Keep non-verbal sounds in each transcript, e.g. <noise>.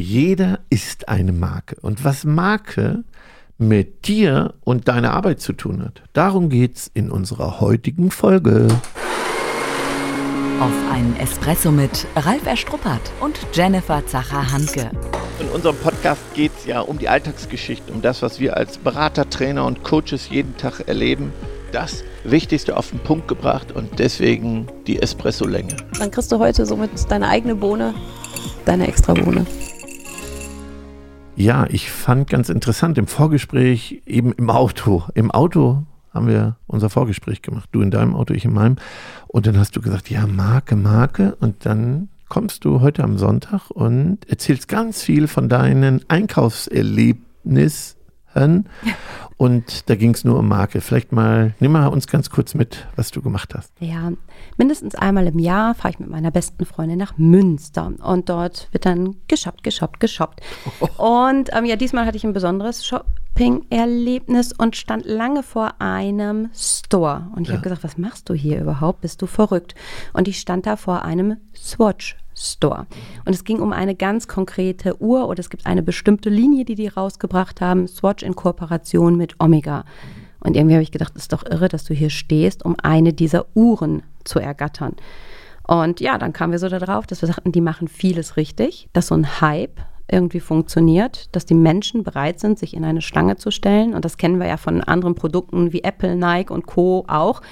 Jeder ist eine Marke. Und was Marke mit dir und deiner Arbeit zu tun hat, darum geht's in unserer heutigen Folge. Auf einen Espresso mit Ralf Erstruppert und Jennifer Zacher-Hanke. In unserem Podcast geht es ja um die Alltagsgeschichte, um das, was wir als Berater, Trainer und Coaches jeden Tag erleben. Das Wichtigste auf den Punkt gebracht und deswegen die Espresso-Länge. Dann kriegst du heute somit deine eigene Bohne, deine extra Bohne. Ja, ich fand ganz interessant im Vorgespräch, eben im Auto. Im Auto haben wir unser Vorgespräch gemacht. Du in deinem Auto, ich in meinem. Und dann hast du gesagt, ja, Marke, Marke. Und dann kommst du heute am Sonntag und erzählst ganz viel von deinen Einkaufserlebnissen. <laughs> Und da ging es nur um Marke. Vielleicht mal, nimm mal uns ganz kurz mit, was du gemacht hast. Ja, mindestens einmal im Jahr fahre ich mit meiner besten Freundin nach Münster und dort wird dann geshoppt, geshoppt, geshoppt. Und ähm, ja, diesmal hatte ich ein besonderes Shopping-Erlebnis und stand lange vor einem Store. Und ich ja. habe gesagt, was machst du hier überhaupt? Bist du verrückt? Und ich stand da vor einem Swatch Store. Und es ging um eine ganz konkrete Uhr oder es gibt eine bestimmte Linie, die die rausgebracht haben, Swatch in Kooperation mit Omega. Und irgendwie habe ich gedacht, ist doch irre, dass du hier stehst, um eine dieser Uhren zu ergattern. Und ja, dann kamen wir so darauf, dass wir sagten, die machen vieles richtig, dass so ein Hype irgendwie funktioniert, dass die Menschen bereit sind, sich in eine Schlange zu stellen. Und das kennen wir ja von anderen Produkten wie Apple, Nike und Co. auch,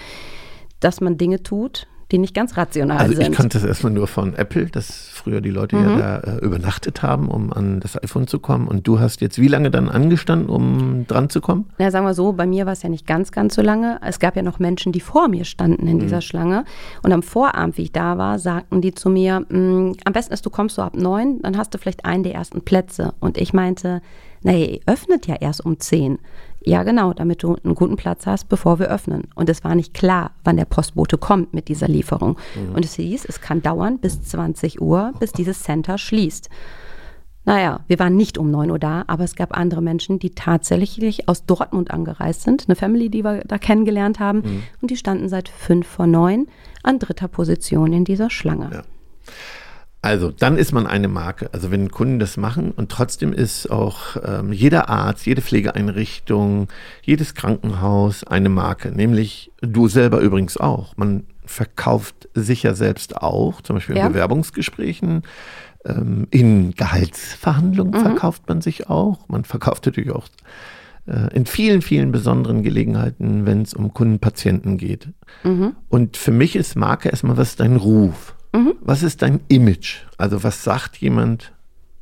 dass man Dinge tut, die nicht ganz rational also sind. Ich kannte das erstmal nur von Apple, dass früher die Leute mhm. ja da äh, übernachtet haben, um an das iPhone zu kommen. Und du hast jetzt wie lange dann angestanden, um dran zu kommen? Na, sagen wir so, bei mir war es ja nicht ganz, ganz so lange. Es gab ja noch Menschen, die vor mir standen in mhm. dieser Schlange. Und am Vorabend, wie ich da war, sagten die zu mir, mm, am besten ist, du kommst so ab neun, dann hast du vielleicht einen der ersten Plätze. Und ich meinte, naja, ihr öffnet ja erst um zehn. Ja, genau, damit du einen guten Platz hast, bevor wir öffnen. Und es war nicht klar, wann der Postbote kommt mit dieser Lieferung. Mhm. Und es hieß, es kann dauern bis 20 Uhr, bis dieses Center schließt. Naja, wir waren nicht um 9 Uhr da, aber es gab andere Menschen, die tatsächlich aus Dortmund angereist sind. Eine Family, die wir da kennengelernt haben. Mhm. Und die standen seit 5 vor 9 an dritter Position in dieser Schlange. Ja. Also, dann ist man eine Marke. Also, wenn Kunden das machen und trotzdem ist auch ähm, jeder Arzt, jede Pflegeeinrichtung, jedes Krankenhaus eine Marke. Nämlich du selber übrigens auch. Man verkauft sich ja selbst auch, zum Beispiel in ja. Bewerbungsgesprächen. Ähm, in Gehaltsverhandlungen mhm. verkauft man sich auch. Man verkauft natürlich auch äh, in vielen, vielen besonderen Gelegenheiten, wenn es um Kundenpatienten geht. Mhm. Und für mich ist Marke erstmal, was ist dein Ruf? Mhm. Was ist dein Image? Also was sagt jemand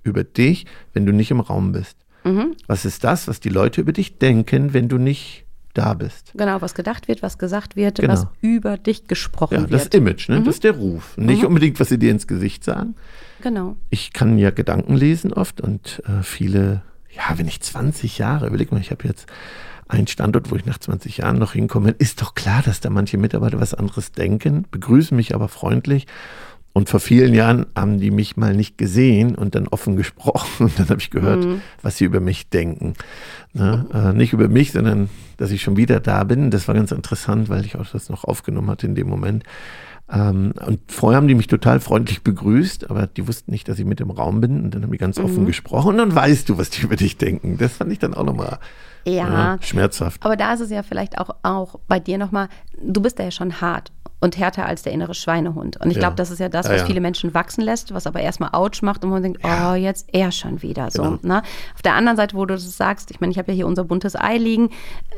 über dich, wenn du nicht im Raum bist? Mhm. Was ist das, was die Leute über dich denken, wenn du nicht da bist? Genau, was gedacht wird, was gesagt wird, genau. was über dich gesprochen ja, wird. Das Image, ne? Mhm. das ist der Ruf. Nicht mhm. unbedingt, was sie dir ins Gesicht sagen. Genau. Ich kann ja Gedanken lesen oft und äh, viele, ja, wenn ich 20 Jahre, überleg mal, ich habe jetzt ein Standort, wo ich nach 20 Jahren noch hinkomme, ist doch klar, dass da manche Mitarbeiter was anderes denken, begrüßen mich aber freundlich. Und vor vielen Jahren haben die mich mal nicht gesehen und dann offen gesprochen. <laughs> Und dann habe ich gehört, mhm. was sie über mich denken. Ne? Äh, nicht über mich, sondern dass ich schon wieder da bin. Das war ganz interessant, weil ich auch das noch aufgenommen hatte in dem Moment. Ähm, und vorher haben die mich total freundlich begrüßt, aber die wussten nicht, dass ich mit im Raum bin. Und dann haben die ganz offen mhm. gesprochen. Und dann weißt du, was die über dich denken. Das fand ich dann auch nochmal ja, ja, schmerzhaft. Aber da ist es ja vielleicht auch, auch bei dir nochmal, du bist da ja schon hart und härter als der innere Schweinehund. Und ich ja. glaube, das ist ja das, was ja, viele Menschen wachsen lässt, was aber erstmal Ouch macht und man denkt, oh, jetzt er schon wieder so. Genau. Ne? Auf der anderen Seite, wo du das sagst, ich meine, ich habe ja hier unser buntes Ei liegen,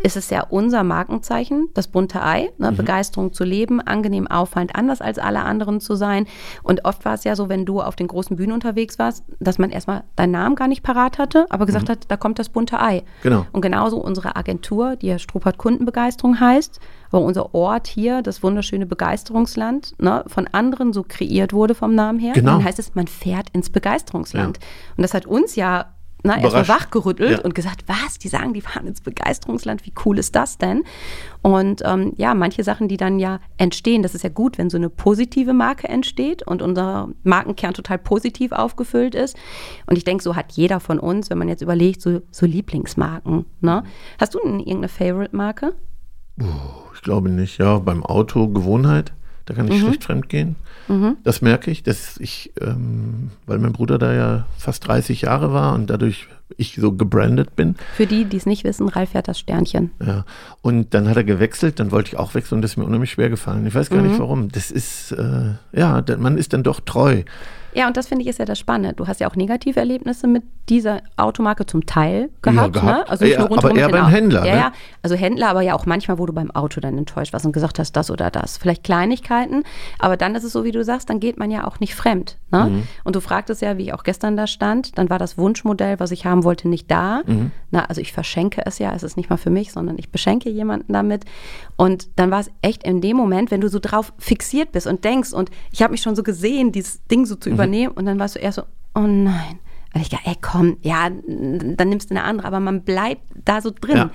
ist es ja unser Markenzeichen, das bunte Ei, ne? mhm. Begeisterung zu leben, angenehm auffallend, anders als alle anderen zu sein. Und oft war es ja so, wenn du auf den großen Bühnen unterwegs warst, dass man erstmal deinen Namen gar nicht parat hatte, aber gesagt mhm. hat, da kommt das bunte Ei. Genau. Und genauso unsere Agentur, die ja Struppert Kundenbegeisterung heißt, wo unser Ort hier, das wunderschöne Begeisterungsland, ne, von anderen so kreiert wurde vom Namen her. Genau. dann heißt es, man fährt ins Begeisterungsland. Ja. Und das hat uns ja na, erstmal wachgerüttelt ja. und gesagt, was, die sagen, die fahren ins Begeisterungsland, wie cool ist das denn? Und ähm, ja, manche Sachen, die dann ja entstehen, das ist ja gut, wenn so eine positive Marke entsteht und unser Markenkern total positiv aufgefüllt ist. Und ich denke, so hat jeder von uns, wenn man jetzt überlegt, so, so Lieblingsmarken. Ne? Hast du irgendeine Favorite-Marke? Ich glaube nicht. Ja, beim Auto Gewohnheit. Da kann ich schlecht fremdgehen. Das merke ich, dass ich, ähm, weil mein Bruder da ja fast 30 Jahre war und dadurch ich so gebrandet bin. Für die, die es nicht wissen, Ralf fährt das Sternchen. Ja. Und dann hat er gewechselt, dann wollte ich auch wechseln und das ist mir unheimlich schwer gefallen. Ich weiß gar Mhm. nicht warum. Das ist, äh, ja, man ist dann doch treu. Ja, und das finde ich ist ja das Spannende. Du hast ja auch negative Erlebnisse mit dieser Automarke zum Teil gehabt. Ja, gehabt. Ne? Also nicht Ja, nur aber eher beim Händler, Ja, ne? ja, also Händler, aber ja auch manchmal, wo du beim Auto dann enttäuscht warst und gesagt hast, das oder das. Vielleicht Kleinigkeiten, aber dann ist es so, wie du sagst, dann geht man ja auch nicht fremd. Ne? Mhm. Und du fragtest ja, wie ich auch gestern da stand, dann war das Wunschmodell, was ich haben wollte, nicht da. Mhm. Na, also ich verschenke es ja, es ist nicht mal für mich, sondern ich beschenke jemanden damit. Und dann war es echt in dem Moment, wenn du so drauf fixiert bist und denkst, und ich habe mich schon so gesehen, dieses Ding so Mhm. Zu übernehmen, und dann warst du eher so, oh nein. Und ich dachte, ey, komm, ja, dann nimmst du eine andere, aber man bleibt da so drin. Ja.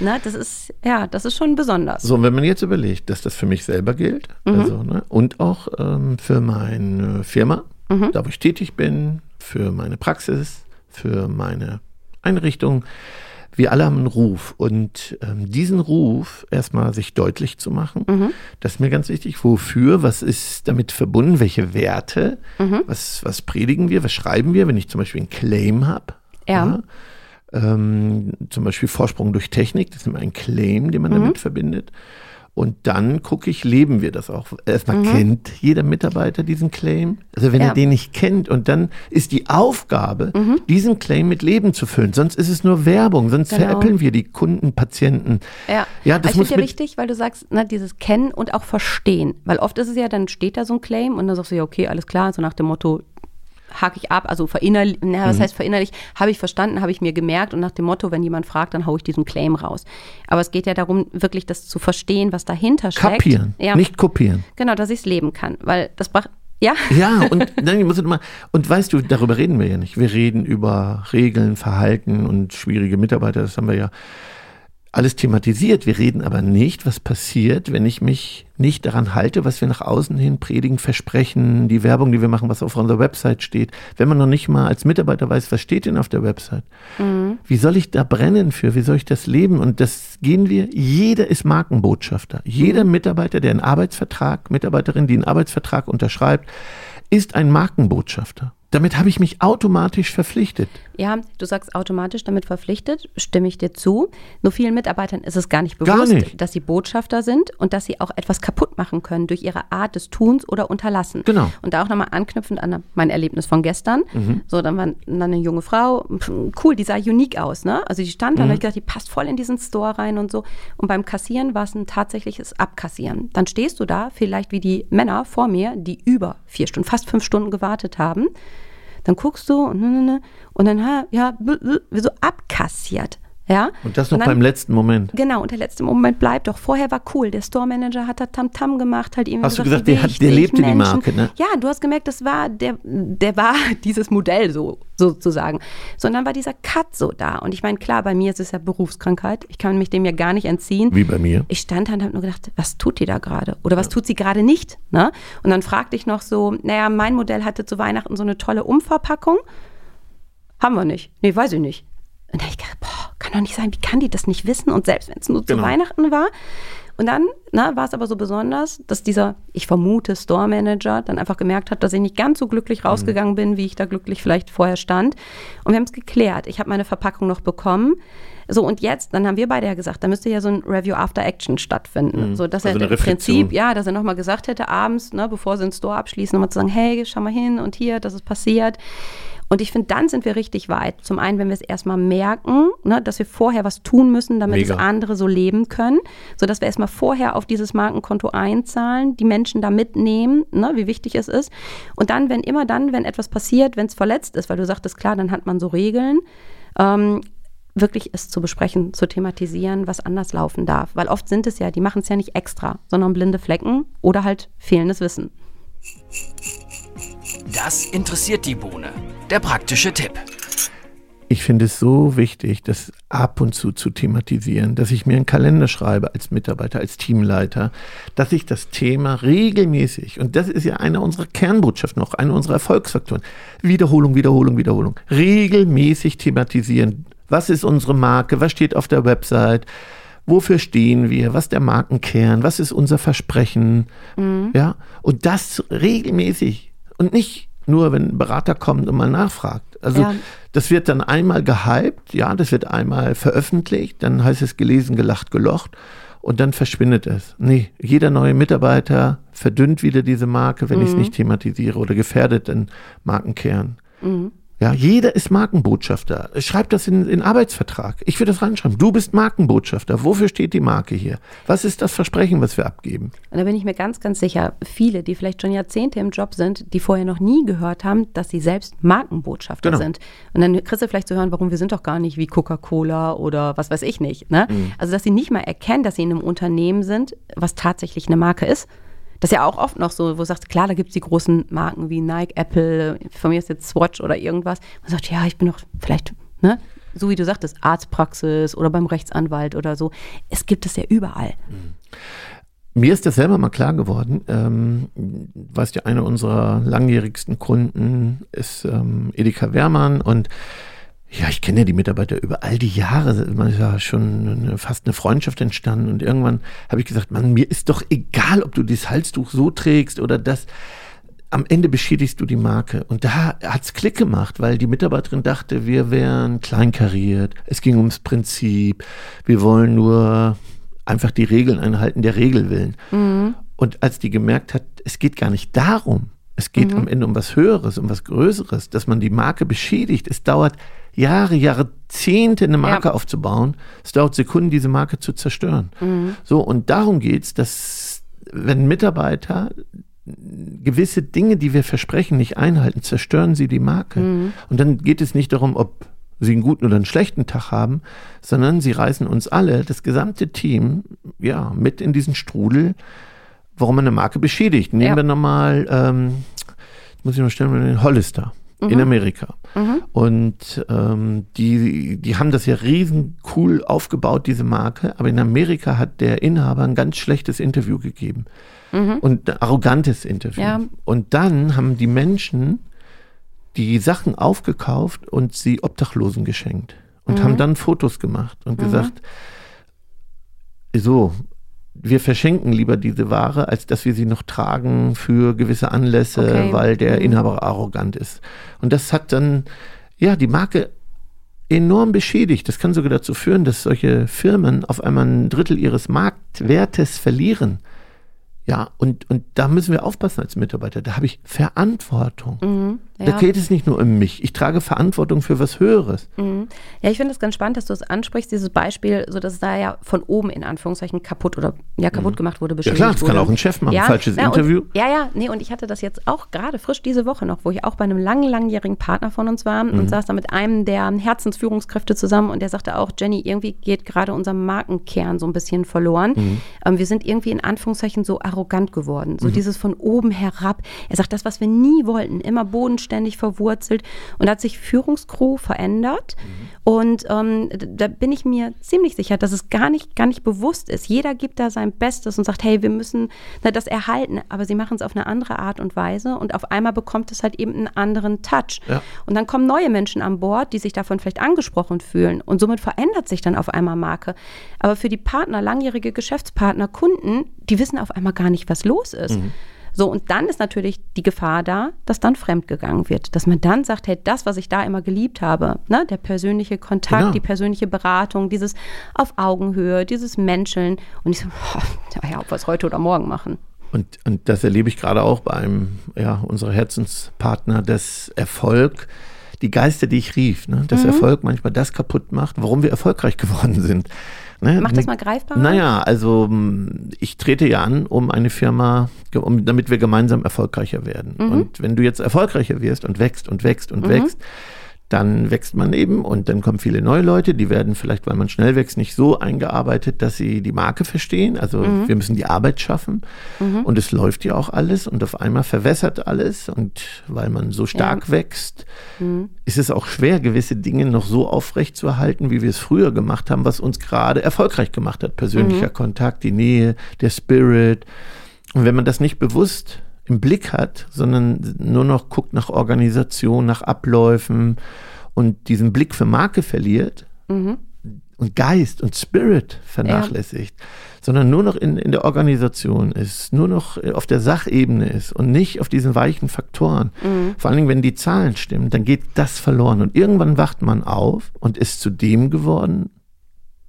Ne, das ist, ja, das ist schon besonders. So, und wenn man jetzt überlegt, dass das für mich selber gilt Mhm. also, ne, und auch ähm, für meine Firma, Mhm. da wo ich tätig bin, für meine Praxis, für meine Einrichtung, wir alle haben einen Ruf und ähm, diesen Ruf erstmal sich deutlich zu machen, Mhm. das ist mir ganz wichtig. Wofür, was ist damit verbunden, welche Werte, Mhm. was, was predigen wir, was schreiben wir, wenn ich zum Beispiel einen Claim habe. Ja. Ähm, zum Beispiel Vorsprung durch Technik, das ist immer ein Claim, den man Mhm. damit verbindet. Und dann gucke ich, leben wir das auch? Erstmal kennt jeder Mitarbeiter diesen Claim. Also wenn Mhm. Ja. er den nicht kennt und dann ist die Aufgabe, Mhm. diesen Claim mit Leben zu füllen. Sonst ist es nur Werbung, sonst Genau. veräppeln wir die Kunden, Patienten. Ja, Ja, das finde ja wichtig, weil du sagst, ne, dieses Kennen und auch Verstehen. Weil oft ist es ja, dann steht da so ein Claim und dann sagst du ja, okay, alles klar, so nach dem Motto, hake ich ab, also verinnerlich, na, Mhm. was heißt verinnerlich, habe ich verstanden, habe ich mir gemerkt und nach dem Motto, wenn jemand fragt, dann haue ich diesen Claim raus. Aber es geht ja darum, wirklich das zu verstehen, was dahinter steckt. kapieren, Ja, nicht kopieren. genau, dass ich es leben kann, weil das braucht, ja, <laughs> Ja, und dann muss ich mal, und weißt du, darüber reden wir ja nicht. Wir reden über Regeln, Verhalten und schwierige Mitarbeiter, das haben wir ja alles thematisiert. Wir reden aber nicht, was passiert, wenn ich mich nicht daran halte, was wir nach außen hin predigen, versprechen, die Werbung, die wir machen, was auf unserer Website steht. Wenn man noch nicht mal als Mitarbeiter weiß, was steht denn auf der Website? Wie soll ich da brennen für? Wie soll ich das leben? Und das gehen wir, jeder ist Markenbotschafter. Jeder Mitarbeiter, der einen Arbeitsvertrag, Mitarbeiterin, die einen Arbeitsvertrag unterschreibt, ist ein Markenbotschafter. Damit habe ich mich automatisch verpflichtet. Ja, du sagst automatisch damit verpflichtet, stimme ich dir zu. Nur vielen Mitarbeitern ist es gar nicht Gar bewusst, nicht. dass sie Botschafter sind und dass sie auch etwas kaputt machen können durch ihre Art des Tuns oder Unterlassen. Genau. Und da auch nochmal anknüpfend an mein Erlebnis von gestern. So, dann war dann eine junge Frau, cool, die sah unique aus, ne? Also die stand da und hab ich gedacht, die passt voll in diesen Store rein und so. Und beim Kassieren war es ein tatsächliches Abkassieren. Dann stehst du da, vielleicht wie die Männer vor mir, die über vier Stunden, fast fünf Stunden gewartet haben. Dann guckst du und, ne, ne, ne, und dann, ja, so abkassiert. Ja? Und das noch dann, beim letzten Moment. Genau, und der letzte Moment bleibt doch. Vorher war cool. Der Store Manager hat da Tamtam gemacht, halt irgendwie Hast du gesagt, gesagt, wie der hat- der lebte die Menschen. Marke, ne? Ja, du hast gemerkt, das war, der, der war <laughs> dieses Modell so, sozusagen. So, und dann war dieser Cut so da. Und ich meine, klar, bei mir ist es ja Berufskrankheit. Ich kann mich dem ja gar nicht entziehen. Wie bei mir. Ich stand da und habe nur gedacht, was tut die da gerade? Oder was tut sie gerade nicht? Ne? Und dann fragte ich noch so, naja, mein Modell hatte zu Weihnachten so eine tolle Umverpackung. Haben wir nicht. Nee, weiß ich nicht. Und da ich doch nicht sein, wie kann die das nicht wissen? Und selbst wenn es nur zu Genau. Weihnachten war. Und dann na, war es aber so besonders, dass dieser, ich vermute, Store Manager dann einfach gemerkt hat, dass ich nicht ganz so glücklich rausgegangen bin, wie ich da glücklich vielleicht vorher stand. Und wir haben es geklärt. Ich habe meine Verpackung noch bekommen. So, und jetzt, dann haben wir beide ja gesagt, da müsste ja so ein Review After Action stattfinden. So, dass Also er im Prinzip, ja, dass er nochmal gesagt hätte, abends, ne, bevor sie den Store abschließen, nochmal zu sagen, hey, schau mal hin und hier, das ist passiert. Und ich finde, dann sind wir richtig weit. Zum einen, wenn wir es erstmal merken, ne, dass wir vorher was tun müssen, damit Mega. es andere so leben können, sodass wir erstmal vorher auf dieses Markenkonto einzahlen, die Menschen da mitnehmen, ne, wie wichtig es ist. Und dann, wenn immer dann, wenn etwas passiert, wenn es verletzt ist, weil du sagtest, klar, dann hat man so Regeln, ähm, wirklich es zu besprechen, zu thematisieren, was anders laufen darf. Weil oft sind es ja, die machen es ja nicht extra, sondern blinde Flecken oder halt fehlendes Wissen. Das interessiert die Bohne. Der praktische Tipp. Ich finde es so wichtig, das ab und zu zu thematisieren, dass ich mir einen Kalender schreibe als Mitarbeiter, als Teamleiter, dass ich das Thema regelmäßig, und das ist ja eine unserer Kernbotschaften, auch eine unserer Erfolgsfaktoren, Wiederholung, Wiederholung, Wiederholung, regelmäßig thematisieren. Was ist unsere Marke? Was steht auf der Website? wofür stehen wir, was der Markenkern, was ist unser Versprechen, Mhm. ja, und das regelmäßig und nicht nur, wenn ein Berater kommt und mal nachfragt. Also Ja. das wird dann einmal gehypt, ja, das wird einmal veröffentlicht, dann heißt es gelesen, gelacht, gelocht und dann verschwindet es. Nee, jeder neue Mitarbeiter verdünnt wieder diese Marke, wenn ich es nicht thematisiere oder gefährdet den Markenkern. Ja, jeder ist Markenbotschafter. Schreib das in in Arbeitsvertrag. Ich würde das reinschreiben. Du bist Markenbotschafter. Wofür steht die Marke hier? Was ist das Versprechen, was wir abgeben? Und da bin ich mir ganz, ganz sicher, viele, die vielleicht schon Jahrzehnte im Job sind, die vorher noch nie gehört haben, dass sie selbst Markenbotschafter Genau. sind. Und dann kriegst du vielleicht zu hören, warum wir sind doch gar nicht wie Coca-Cola oder was weiß ich nicht. Ne? Mhm. Also, dass sie nicht mal erkennen, dass sie in einem Unternehmen sind, was tatsächlich eine Marke ist. Das ist ja auch oft noch so, wo du sagst, klar, da gibt es die großen Marken wie Nike, Apple, von mir ist jetzt Swatch oder irgendwas. Man sagt, ja, ich bin doch vielleicht, ne? So wie du sagtest, Arztpraxis oder beim Rechtsanwalt oder so. Es gibt es ja überall. Mir ist das selber mal klar geworden. Ähm, weißt du, einer unserer langjährigsten Kunden ist ähm, Edeka Wehrmann und ja, ich kenne ja die Mitarbeiter über all die Jahre. Man ist ja schon fast eine Freundschaft entstanden und irgendwann habe ich gesagt, Mann, mir ist doch egal, ob du dieses Halstuch so trägst oder das. Am Ende beschädigst du die Marke. Und da hat's Klick gemacht, weil die Mitarbeiterin dachte, wir wären kleinkariert. Es ging ums Prinzip. Wir wollen nur einfach die Regeln einhalten, der Regel willen. Und als die gemerkt hat, es geht gar nicht darum, es geht am Ende um was Höheres, um was Größeres, dass man die Marke beschädigt. Es dauert Jahre, Jahrzehnte, eine Marke Ja. aufzubauen. Es dauert Sekunden, diese Marke zu zerstören. So, und darum geht's, dass wenn Mitarbeiter gewisse Dinge, die wir versprechen, nicht einhalten, zerstören sie die Marke. Und dann geht es nicht darum, ob sie einen guten oder einen schlechten Tag haben, sondern sie reißen uns alle, das gesamte Team, ja, mit in diesen Strudel, warum man eine Marke beschädigt. Nehmen Ja. wir nochmal, ähm, muss ich mal stellen, den Hollister in Amerika. Und ähm, die, die haben das ja riesen cool aufgebaut, diese Marke, aber in Amerika hat der Inhaber ein ganz schlechtes Interview gegeben. Und ein arrogantes Interview. Ja. Und dann haben die Menschen die Sachen aufgekauft und sie Obdachlosen geschenkt. Und haben dann Fotos gemacht und gesagt, so, wir verschenken lieber diese Ware, als dass wir sie noch tragen für gewisse Anlässe, Okay. weil der Inhaber arrogant ist. Und das hat dann, ja, die Marke enorm beschädigt. Das kann sogar dazu führen, dass solche Firmen auf einmal ein Drittel ihres Marktwertes verlieren. Ja, und, und da müssen wir aufpassen als Mitarbeiter. Da habe ich Verantwortung. Mhm. Da Ja. geht es nicht nur um mich. Ich trage Verantwortung für was Höheres. Mhm. Ja, ich finde es ganz spannend, dass du es ansprichst, dieses Beispiel, so dass es da ja von oben in Anführungszeichen kaputt oder ja kaputt gemacht wurde, Mhm. Ja klar, das kann wurde. auch ein Chef machen. Ja, Falsches ja, Interview. Und, ja, ja, nee, und ich hatte das jetzt auch gerade frisch diese Woche noch, wo ich auch bei einem langen, langjährigen Partner von uns war Mhm. und saß da mit einem der Herzensführungskräfte zusammen und der sagte auch, Jenny, irgendwie geht gerade unser Markenkern so ein bisschen verloren. Mhm. Ähm, wir sind irgendwie in Anführungszeichen so arrogant geworden, so dieses von oben herab. Er sagt, das, was wir nie wollten, immer bodenständig verwurzelt und da hat sich Führungskrew verändert und ähm, da bin ich mir ziemlich sicher, dass es gar nicht, gar nicht bewusst ist. Jeder gibt da sein Bestes und sagt, hey, wir müssen na, das erhalten, aber sie machen es auf eine andere Art und Weise und auf einmal bekommt es halt eben einen anderen Touch. Ja. Und dann kommen neue Menschen an Bord, die sich davon vielleicht angesprochen fühlen und somit verändert sich dann auf einmal Marke. Aber für die Partner, langjährige Geschäftspartner, Kunden, die wissen auf einmal gar nicht, was los ist. So, und dann ist natürlich die Gefahr da, dass dann fremdgegangen wird. Dass man dann sagt, hey, das, was ich da immer geliebt habe, ne, der persönliche Kontakt, Genau. die persönliche Beratung, dieses auf Augenhöhe, dieses Menscheln. Und ich so, <laughs> boah, ja, ob wir es heute oder morgen machen. Und, und das erlebe ich gerade auch bei einem ja, unserer Herzenspartner, dass Erfolg, die Geister, die ich rief, ne, Mhm. dass Erfolg manchmal das kaputt macht, warum wir erfolgreich <laughs> geworden sind. Ne, Mach das mal greifbar. Naja, also m, ich trete ja an, um eine Firma, um, damit wir gemeinsam erfolgreicher werden. Mhm. Und wenn du jetzt erfolgreicher wirst und wächst und wächst und wächst, dann wächst man eben und dann kommen viele neue Leute, die werden vielleicht, weil man schnell wächst, nicht so eingearbeitet, dass sie die Marke verstehen. Also Mhm. wir müssen die Arbeit schaffen und es läuft ja auch alles und auf einmal verwässert alles und weil man so stark wächst, Mhm. ist es auch schwer, gewisse Dinge noch so aufrecht zu erhalten, wie wir es früher gemacht haben, was uns gerade erfolgreich gemacht hat. Persönlicher Kontakt, die Nähe, der Spirit. Und wenn man das nicht bewusst im Blick hat, sondern nur noch guckt nach Organisation, nach Abläufen und diesen Blick für Marke verliert, und Geist und Spirit vernachlässigt, ja. sondern nur noch in, in der Organisation ist, nur noch auf der Sachebene ist und nicht auf diesen weichen Faktoren. Mhm. Vor allen Dingen, wenn die Zahlen stimmen, dann geht das verloren. Und irgendwann wacht man auf und ist zu dem geworden,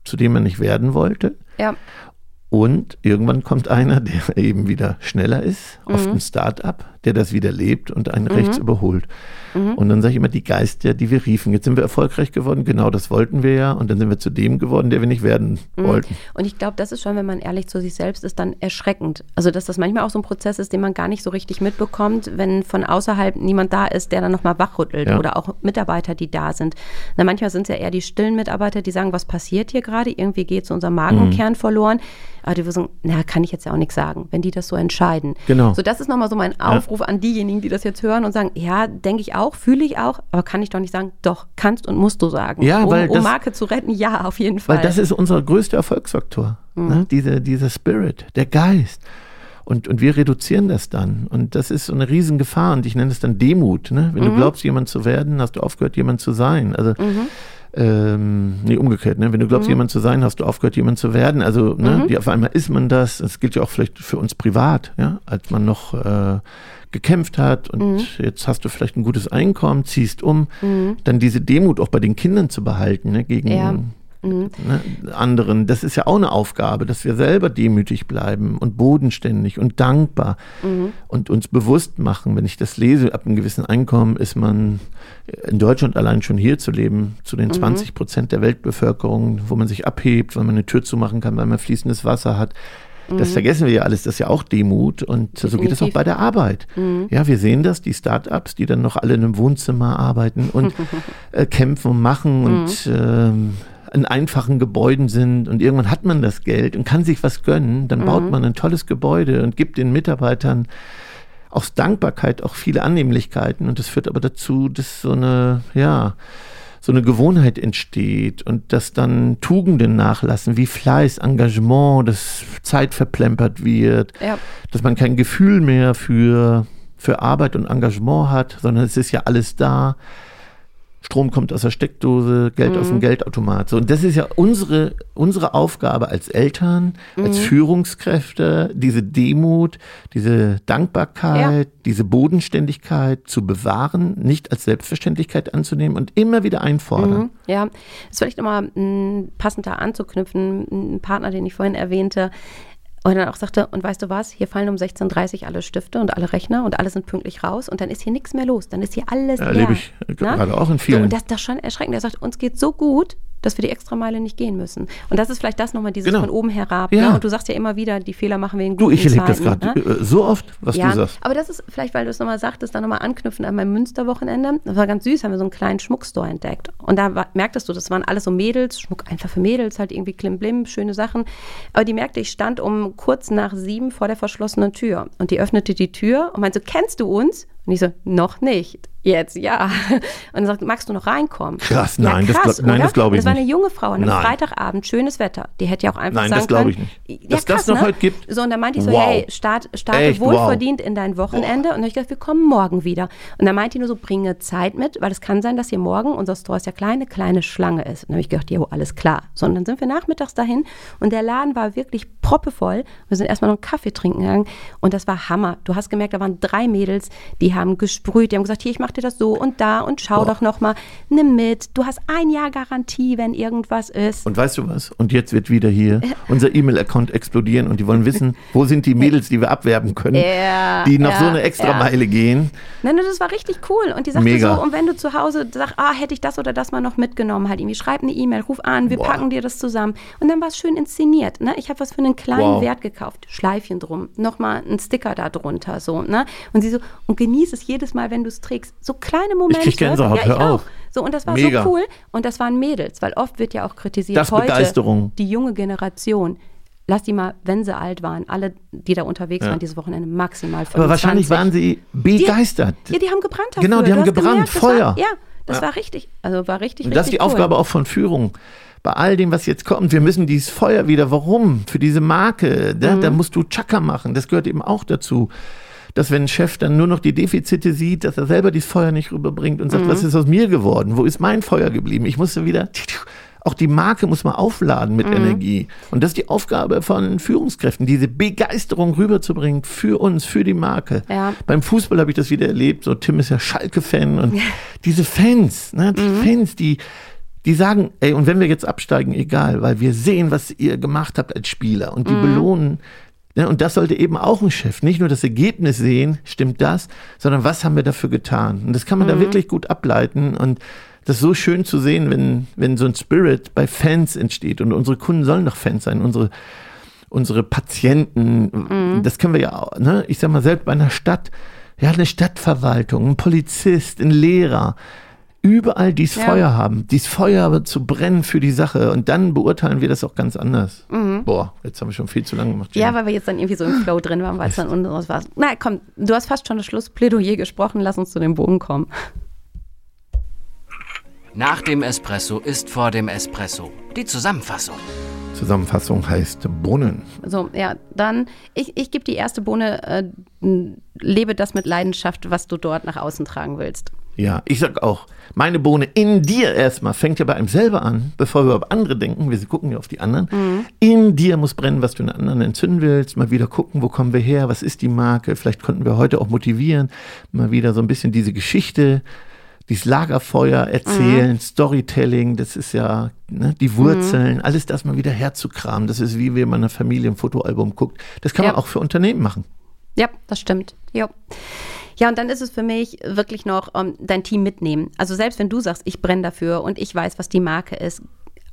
zu dem man nicht werden wollte. Ja. Und irgendwann kommt einer, der <laughs> eben wieder schneller ist, mhm. oft ein Start-up, der das wieder lebt und einen mhm. rechts überholt. Mhm. Und dann sage ich immer, die Geister, die wir riefen. Jetzt sind wir erfolgreich geworden, genau das wollten wir ja. Und dann sind wir zu dem geworden, der wir nicht werden mhm. wollten. Und ich glaube, das ist schon, wenn man ehrlich zu sich selbst ist, dann erschreckend. Also, dass das manchmal auch so ein Prozess ist, den man gar nicht so richtig mitbekommt, wenn von außerhalb niemand da ist, der dann nochmal wachrüttelt ja. oder auch Mitarbeiter, die da sind. Na, manchmal sind es ja eher die stillen Mitarbeiter, die sagen, was passiert hier gerade? Irgendwie geht so unser Magenkern mhm. verloren. Aber die sagen, na, kann ich jetzt ja auch nichts sagen, wenn die das so entscheiden. Genau. So, das ist nochmal so mein Aufruf ja. An diejenigen, die das jetzt hören und sagen, ja, denke ich auch, fühle ich auch, aber kann ich doch nicht sagen, doch, kannst und musst du sagen. Ja, um, weil um Marke zu retten, ja, auf jeden Fall. Weil das ist unser größter Erfolgsfaktor. Mhm. Ne? Diese, dieser Spirit, der Geist. Und, und wir reduzieren das dann. Und das ist so eine Riesengefahr. Und ich nenne es dann Demut. Ne? Wenn mhm. du glaubst, jemand zu werden, hast du aufgehört, jemand zu sein. Also mhm ähm, nee, umgekehrt, ne? Wenn du glaubst, mhm. jemand zu sein, hast du aufgehört, jemand zu werden. Also, ne, mhm. die, auf einmal ist man das. Das gilt ja auch vielleicht für uns privat, ja, als man noch äh, gekämpft hat und mhm. jetzt hast du vielleicht ein gutes Einkommen, ziehst um, mhm. dann diese Demut auch bei den Kindern zu behalten, ne, gegen ja. Mhm. Ne, anderen. Das ist ja auch eine Aufgabe, dass wir selber demütig bleiben und bodenständig und dankbar mhm. und uns bewusst machen. Wenn ich das lese, ab einem gewissen Einkommen ist man in Deutschland allein schon hier zu leben, zu den mhm. 20 Prozent der Weltbevölkerung, wo man sich abhebt, weil man eine Tür zumachen kann, weil man fließendes Wasser hat. Das mhm. vergessen wir ja alles, das ist ja auch Demut und so geht es auch bei der Arbeit. Mhm. Ja, wir sehen das, die Start-ups, die dann noch alle in einem Wohnzimmer arbeiten und <laughs> äh, kämpfen und machen mhm. und ähm, in einfachen Gebäuden sind und irgendwann hat man das Geld und kann sich was gönnen, dann mhm. baut man ein tolles Gebäude und gibt den Mitarbeitern aus Dankbarkeit auch viele Annehmlichkeiten und das führt aber dazu, dass so eine, ja, so eine Gewohnheit entsteht und dass dann Tugenden nachlassen, wie Fleiß, Engagement, dass Zeit verplempert wird, ja. dass man kein Gefühl mehr für, für Arbeit und Engagement hat, sondern es ist ja alles da. Strom kommt aus der Steckdose, Geld mhm. aus dem mhm. Geldautomat. So, und das ist ja unsere, unsere Aufgabe als Eltern, mhm. als Führungskräfte, diese Demut, diese Dankbarkeit, ja. diese Bodenständigkeit zu bewahren, nicht als Selbstverständlichkeit anzunehmen und immer wieder einfordern. Mhm. Ja, das ist vielleicht nochmal passend da anzuknüpfen, ein Partner, den ich vorhin erwähnte, und dann auch sagte, und weißt du was, hier fallen um 16.30 Uhr alle Stifte und alle Rechner und alle sind pünktlich raus und dann ist hier nichts mehr los. Dann ist hier alles ja, Erlebe ich gerade auch in vielen. So, und das, ist schon erschreckend. Er sagt, uns geht so gut, dass wir die Extrameile nicht gehen müssen. Und das ist vielleicht das nochmal, dieses genau. von oben herab. Ja. Ne? Und du sagst ja immer wieder, die Fehler machen wir in guten Du, ich erlebe das gerade ne? Äh, so oft, was ja, du sagst. Aber das ist vielleicht, weil du es nochmal sagtest, dann nochmal anknüpfen an meinem Münsterwochenende. Das war ganz süß, haben wir so einen kleinen Schmuckstore entdeckt. Und da war, merktest du, das waren alles so Mädels, Schmuck einfach für Mädels, halt irgendwie klimblim, schöne Sachen. Aber die merkte, ich stand um kurz nach sieben vor der verschlossenen Tür. Und die öffnete die Tür und meinte so, kennst du uns? Und ich so, noch nicht. Jetzt, ja. Und sagt, magst du noch reinkommen? Krass, nein, ja, krass, das, nein, das glaube ich nicht. Das war eine junge Frau an einem nein. Freitagabend, schönes Wetter. Die hätte ja auch einfach nein, sagen können. Nein, das glaube ich nicht. Dass krass, das noch ne? heute gibt. So, und dann meinte ich so, wow. hey, start, starte Echt? wohlverdient wow. in dein Wochenende. Und dann habe ich gedacht, wir kommen morgen wieder. Und dann meinte die nur so, bringe Zeit mit, weil es kann sein, dass hier morgen, unser Store ist ja kleine, kleine Schlange ist. Und dann habe ich gedacht, jo, alles klar. So, und dann sind wir nachmittags dahin und der Laden war wirklich proppevoll. Wir sind erstmal noch einen Kaffee trinken gegangen und das war Hammer. Du hast gemerkt, da waren drei Mädels, die haben gesprüht, die haben gesagt, hier, ich mache dir das so und da und schau Boah. doch noch mal, nimm mit. Du hast ein Jahr Garantie, wenn irgendwas ist. Und weißt du was? Und jetzt wird wieder hier unser E-Mail-Account explodieren und die wollen wissen, wo sind die Mädels, die wir abwerben können, ja, die noch ja, so eine extra ja. Meile gehen. Nein, das war richtig cool. Und die sagte Mega. so, und wenn du zu Hause sagst, ah, hätte ich das oder das mal noch mitgenommen, halt irgendwie, schreib eine E-Mail, ruf an, wir Boah. packen dir das zusammen. Und dann war es schön inszeniert. Ne? Ich habe was für einen kleinen wow. Wert gekauft. Schleifchen drum, nochmal ein Sticker da drunter. So, ne? Und sie so, und genieß es jedes Mal, wenn du es trägst. So kleine Momente. Ich krieg Gänsehaut, ja, hör auf. Auch. So, und das war Mega. so cool. Und das waren Mädels, weil oft wird ja auch kritisiert, das heute Begeisterung. die junge Generation lass die mal, wenn sie alt waren, alle, die da unterwegs ja. waren dieses Wochenende, maximal 25. Aber wahrscheinlich waren sie begeistert. Die, ja, die haben gebrannt dafür. Genau, die haben gebrannt, gemerkt, Feuer. War, ja, das ja. war richtig, also war richtig, Und das ist die cool. Aufgabe auch von Führung. Bei all dem, was jetzt kommt, wir müssen dieses Feuer wieder, warum? Für diese Marke, da, mhm. da musst du Chaka machen, das gehört eben auch dazu dass wenn ein Chef dann nur noch die Defizite sieht, dass er selber dieses Feuer nicht rüberbringt und sagt, mhm. was ist aus mir geworden? Wo ist mein Feuer geblieben? Ich musste wieder Auch die Marke muss man aufladen mit Energie. Und das ist die Aufgabe von Führungskräften, diese Begeisterung rüberzubringen für uns, für die Marke. Ja. Beim Fußball habe ich das wieder erlebt. So, Tim ist ja Schalke-Fan und diese Fans, ne, die Fans, die, die sagen, ey, und wenn wir jetzt absteigen, egal, weil wir sehen, was ihr gemacht habt als Spieler und die belohnen. Ne, und das sollte eben auch ein Chef, nicht nur das Ergebnis sehen, stimmt das, sondern was haben wir dafür getan? Und das kann man da wirklich gut ableiten. Und das ist so schön zu sehen, wenn, wenn so ein Spirit bei Fans entsteht. Und unsere Kunden sollen doch Fans sein, unsere, unsere Patienten, das können wir ja auch, ne? ich sag mal, selbst bei einer Stadt, ja, eine Stadtverwaltung, ein Polizist, ein Lehrer, überall dieses Ja. Feuer haben, dieses Feuer aber zu brennen für die Sache und dann beurteilen wir das auch ganz anders. Boah, jetzt haben wir schon viel zu lange gemacht. Mhm. Ja, weil wir jetzt dann irgendwie so im Flow drin waren, weil es dann unseres war. Na komm, du hast fast schon das Schlussplädoyer gesprochen, lass uns zu dem Bogen kommen. Nach dem Espresso ist vor dem Espresso. Die Zusammenfassung. Zusammenfassung heißt Bohnen. So, ja, dann, ich, ich gebe die erste Bohne, äh, lebe das mit Leidenschaft, was du dort nach außen tragen willst. Ja, ich sag auch, meine Bohne in dir erstmal fängt ja bei einem selber an, bevor wir auf andere denken. Wir gucken ja auf die anderen. In dir muss brennen, was du in anderen entzünden willst. Mal wieder gucken, wo kommen wir her, was ist die Marke. Vielleicht konnten wir heute auch motivieren, mal wieder so ein bisschen diese Geschichte, dieses Lagerfeuer erzählen, Storytelling, das ist ja ne, die Wurzeln, alles das mal wieder herzukramen. Das ist wie wenn man eine Familie im Fotoalbum guckt. Das kann man Ja. auch für Unternehmen machen. Ja, das stimmt. Ja. Ja, und dann ist es für mich wirklich noch ähm, dein Team mitnehmen. Also selbst wenn du sagst, ich brenne dafür und ich weiß, was die Marke ist,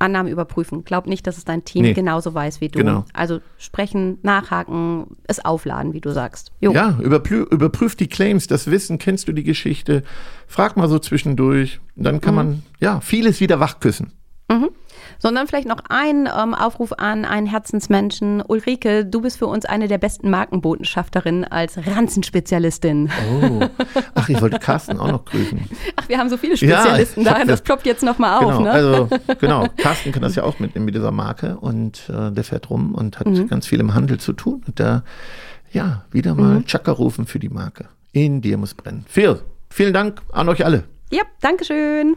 Annahmen überprüfen. Glaub nicht, dass es dein Team Nee. genauso weiß wie du. Genau. Also sprechen, nachhaken, es aufladen, wie du sagst. Jo. Ja, überprüf, überprüf die Claims, das Wissen, kennst du die Geschichte, frag mal so zwischendurch. Dann kann man ja vieles wieder wachküssen. Sondern vielleicht noch ein ähm, Aufruf an einen Herzensmenschen. Ulrike, du bist für uns eine der besten Markenbotschafterinnen als Ranzenspezialistin. Oh. Ach, ich wollte Carsten auch noch grüßen. Ach, wir haben so viele Ja, Spezialisten hab da. das- ploppt jetzt nochmal auf, genau, ne? also genau, Carsten kann das ja auch mitnehmen mit dieser Marke und äh, der fährt rum und hat ganz viel im Handel zu tun. Und da, ja, wieder mal Chaka rufen für die Marke. In dir muss brennen. Phil, vielen Dank an euch alle. Ja, Dankeschön.